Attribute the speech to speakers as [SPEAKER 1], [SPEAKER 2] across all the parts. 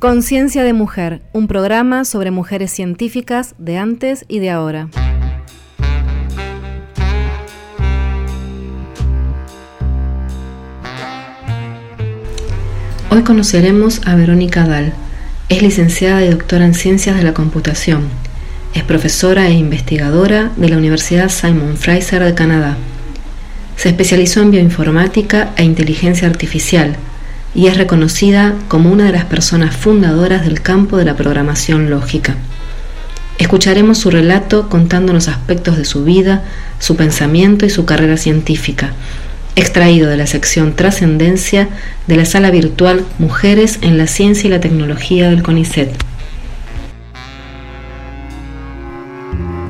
[SPEAKER 1] Conciencia de Mujer, un programa sobre mujeres científicas de antes y de ahora. Hoy conoceremos a Verónica Dahl. Es licenciada y doctora en Ciencias de la Computación. Es profesora e investigadora de la Universidad Simon Fraser de Canadá. Se especializó en bioinformática e inteligencia artificial y es reconocida como una de las personas fundadoras del campo de la programación lógica. Escucharemos su relato contándonos aspectos de su vida, su pensamiento y su carrera científica, extraído de la sección Trascendencia de la sala virtual Mujeres en la Ciencia y la Tecnología del CONICET.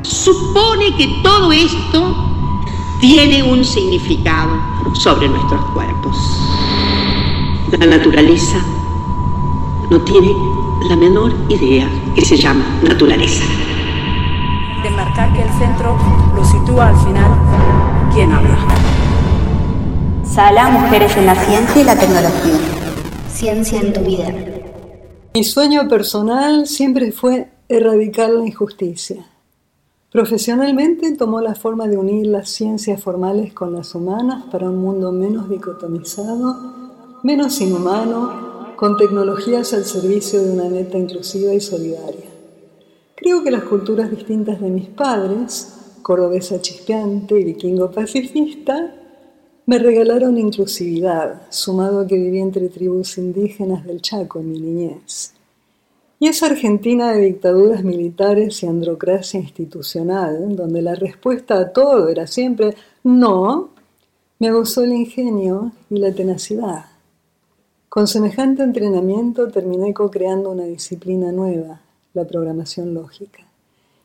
[SPEAKER 2] Supone que todo esto tiene un significado sobre nuestros cuerpos. La naturaleza no tiene la menor idea que se llama naturaleza.
[SPEAKER 3] De marcar que el centro lo sitúa al final, ¿quién habla?
[SPEAKER 4] Sala Mujeres en la Ciencia y la Tecnología. Ciencia en tu vida.
[SPEAKER 5] Mi sueño personal siempre fue erradicar la injusticia. Profesionalmente tomó la forma de unir las ciencias formales con las humanas para un mundo menos dicotomizado menos inhumano, con tecnologías al servicio de una neta inclusiva y solidaria. Creo que las culturas distintas de mis padres, cordobesa chispeante y vikingo pacifista, me regalaron inclusividad, sumado a que viví entre tribus indígenas del Chaco en mi niñez. Y esa Argentina de dictaduras militares y androcracia institucional, donde la respuesta a todo era siempre no, me gozó el ingenio y la tenacidad. Con semejante entrenamiento terminé co-creando una disciplina nueva, la programación lógica.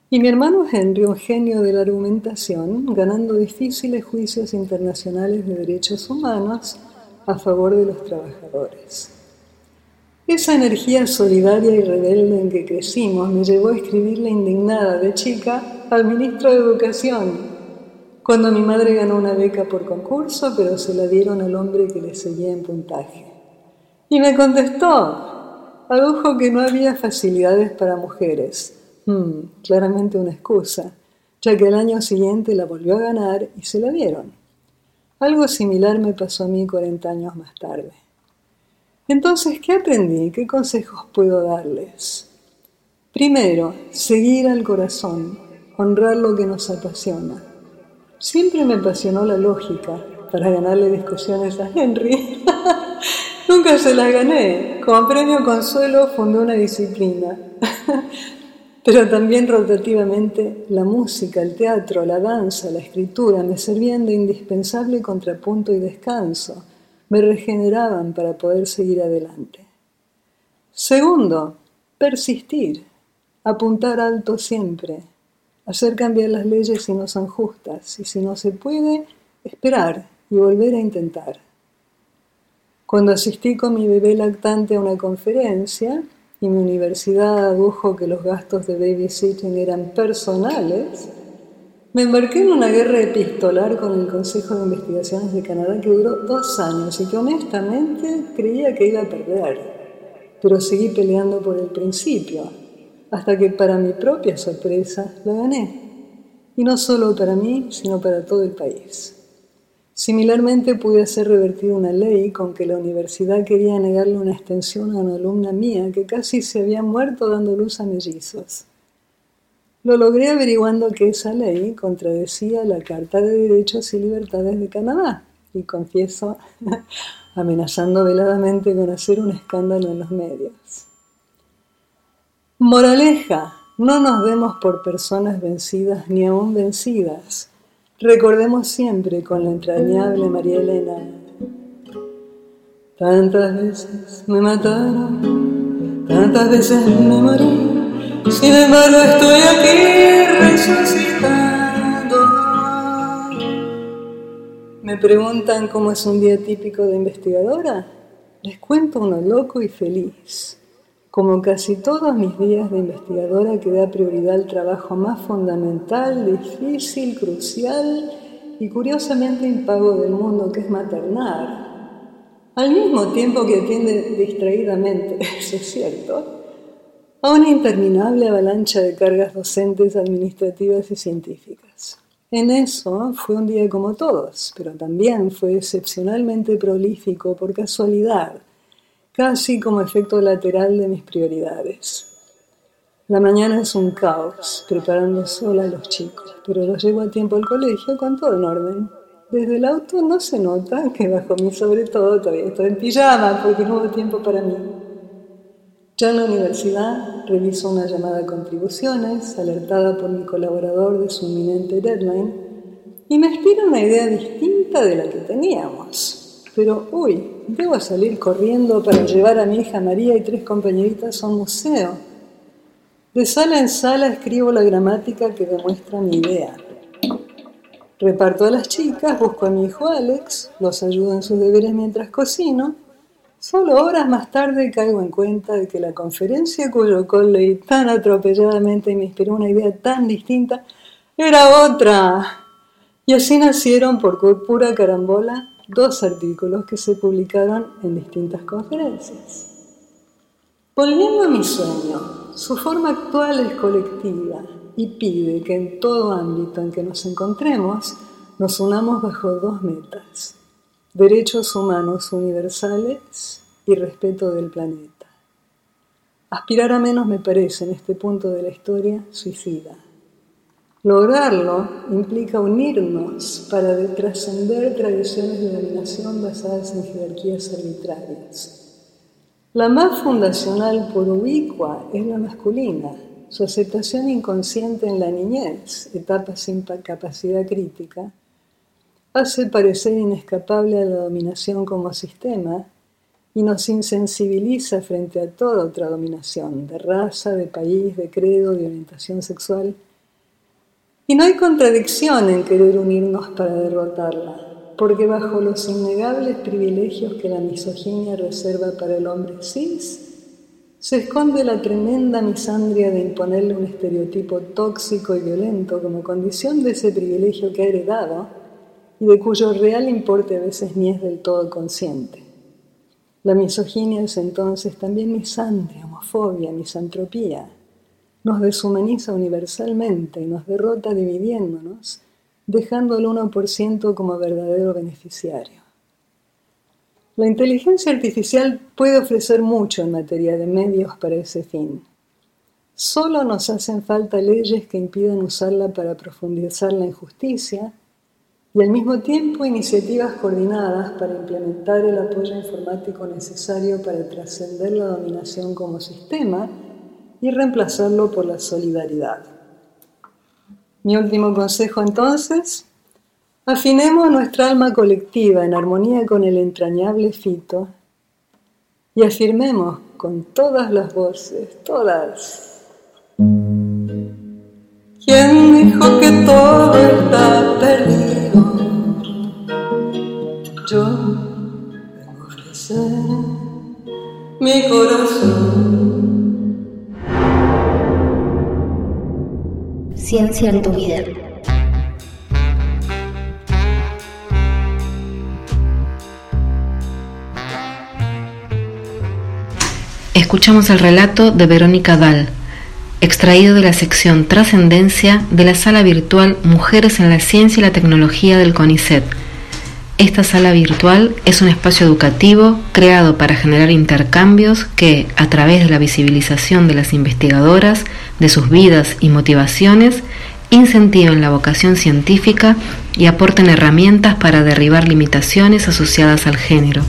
[SPEAKER 5] Y mi hermano Henry, un genio de la argumentación, ganando difíciles juicios internacionales de derechos humanos a favor de los trabajadores. Esa energía solidaria y rebelde en que crecimos me llevó a escribirle indignada de chica al ministro de Educación, cuando mi madre ganó una beca por concurso, pero se la dieron al hombre que le seguía en puntaje. Y me contestó, adujo que no había facilidades para mujeres. Hmm, claramente una excusa, ya que el año siguiente la volvió a ganar y se la dieron. Algo similar me pasó a mí 40 años más tarde. Entonces, ¿qué aprendí? ¿Qué consejos puedo darles? Primero, seguir al corazón, honrar lo que nos apasiona. Siempre me apasionó la lógica para ganarle discusiones a Henry. Nunca se las gané. Como premio consuelo fundé una disciplina. Pero también rotativamente la música, el teatro, la danza, la escritura me servían de indispensable contrapunto y descanso. Me regeneraban para poder seguir adelante. Segundo, persistir, apuntar alto siempre, hacer cambiar las leyes si no son justas y si no se puede, esperar y volver a intentar. Cuando asistí con mi bebé lactante a una conferencia y mi universidad adujo que los gastos de babysitting eran personales, me embarqué en una guerra epistolar con el Consejo de Investigaciones de Canadá que duró dos años y que honestamente creía que iba a perder, pero seguí peleando por el principio, hasta que para mi propia sorpresa la gané. Y no solo para mí, sino para todo el país. Similarmente pude hacer revertir una ley con que la universidad quería negarle una extensión a una alumna mía que casi se había muerto dando luz a mellizos. Lo logré averiguando que esa ley contradecía la Carta de Derechos y Libertades de Canadá y confieso amenazando veladamente con hacer un escándalo en los medios. Moraleja, no nos demos por personas vencidas ni aún vencidas Recordemos siempre con la entrañable María Elena. Tantas veces me mataron, tantas veces me morí, sin embargo estoy aquí resucitando. Me preguntan cómo es un día típico de investigadora. Les cuento uno loco y feliz. Como casi todos mis días de investigadora que da prioridad al trabajo más fundamental, difícil, crucial y curiosamente impago del mundo, que es maternar. al mismo tiempo que atiende distraídamente, eso es cierto, a una interminable avalancha de cargas docentes, administrativas y científicas. En eso fue un día como todos, pero también fue excepcionalmente prolífico por casualidad, casi como efecto lateral de mis prioridades. La mañana es un caos, preparando sola a los chicos, pero los llevo a tiempo al colegio con todo en orden. Desde el auto no se nota que bajo mi sobre todo todavía estoy en pijama porque no hubo tiempo para mí. Ya en la universidad reviso una llamada a contribuciones, alertada por mi colaborador de su inminente deadline, y me inspira una idea distinta de la que teníamos. Pero, uy, debo salir corriendo para llevar a mi hija María y tres compañeritas a un museo. De sala en sala escribo la gramática que demuestra mi idea. Reparto a las chicas, busco a mi hijo Alex, los ayudo en sus deberes mientras cocino Solo horas más tarde caigo en cuenta de que la conferencia cuyo call leí tan atropelladamente me inspiró una idea tan distinta era otra. Y así nacieron por pura carambola dos artículos que se publicaron en distintas conferencias. Volviendo a mi sueño, su forma actual es colectiva y pide que en todo ámbito en que nos encontremos nos unamos bajo dos metas derechos humanos universales y respeto del planeta. Aspirar a menos me parece en este punto de la historia suicida. Lograrlo implica unirnos para trascender tradiciones de dominación basadas en jerarquías arbitrarias. La más fundacional por ubicua es la masculina, su aceptación inconsciente en la niñez, etapa sin capacidad crítica, hace parecer inescapable a la dominación como sistema y nos insensibiliza frente a toda otra dominación, de raza, de país, de credo, de orientación sexual. Y no hay contradicción en querer unirnos para derrotarla, porque bajo los innegables privilegios que la misoginia reserva para el hombre cis, se esconde la tremenda misandria de imponerle un estereotipo tóxico y violento como condición de ese privilegio que ha heredado y de cuyo real importe a veces ni es del todo consciente. La misoginia es entonces también misandria, homofobia, misantropía. Nos deshumaniza universalmente y nos derrota dividiéndonos, dejando al 1% como verdadero beneficiario. La inteligencia artificial puede ofrecer mucho en materia de medios para ese fin. Solo nos hacen falta leyes que impidan usarla para profundizar la injusticia, y al mismo tiempo iniciativas coordinadas para implementar el apoyo informático necesario para trascender la dominación como sistema y reemplazarlo por la solidaridad. Mi último consejo entonces, afinemos nuestra alma colectiva en armonía con el entrañable fito y afirmemos con todas las voces, todas. ¿Quién dijo que todo está perdido? yo mi corazón.
[SPEAKER 4] Ciencia en tu vida.
[SPEAKER 1] Escuchamos el relato de Verónica Dahl, extraído de la sección Trascendencia de la sala virtual Mujeres en la Ciencia y la Tecnología del CONICET esta sala virtual es un espacio educativo creado para generar intercambios que, a través de la visibilización de las investigadoras, de sus vidas y motivaciones, incentiven la vocación científica y aporten herramientas para derribar limitaciones asociadas al género.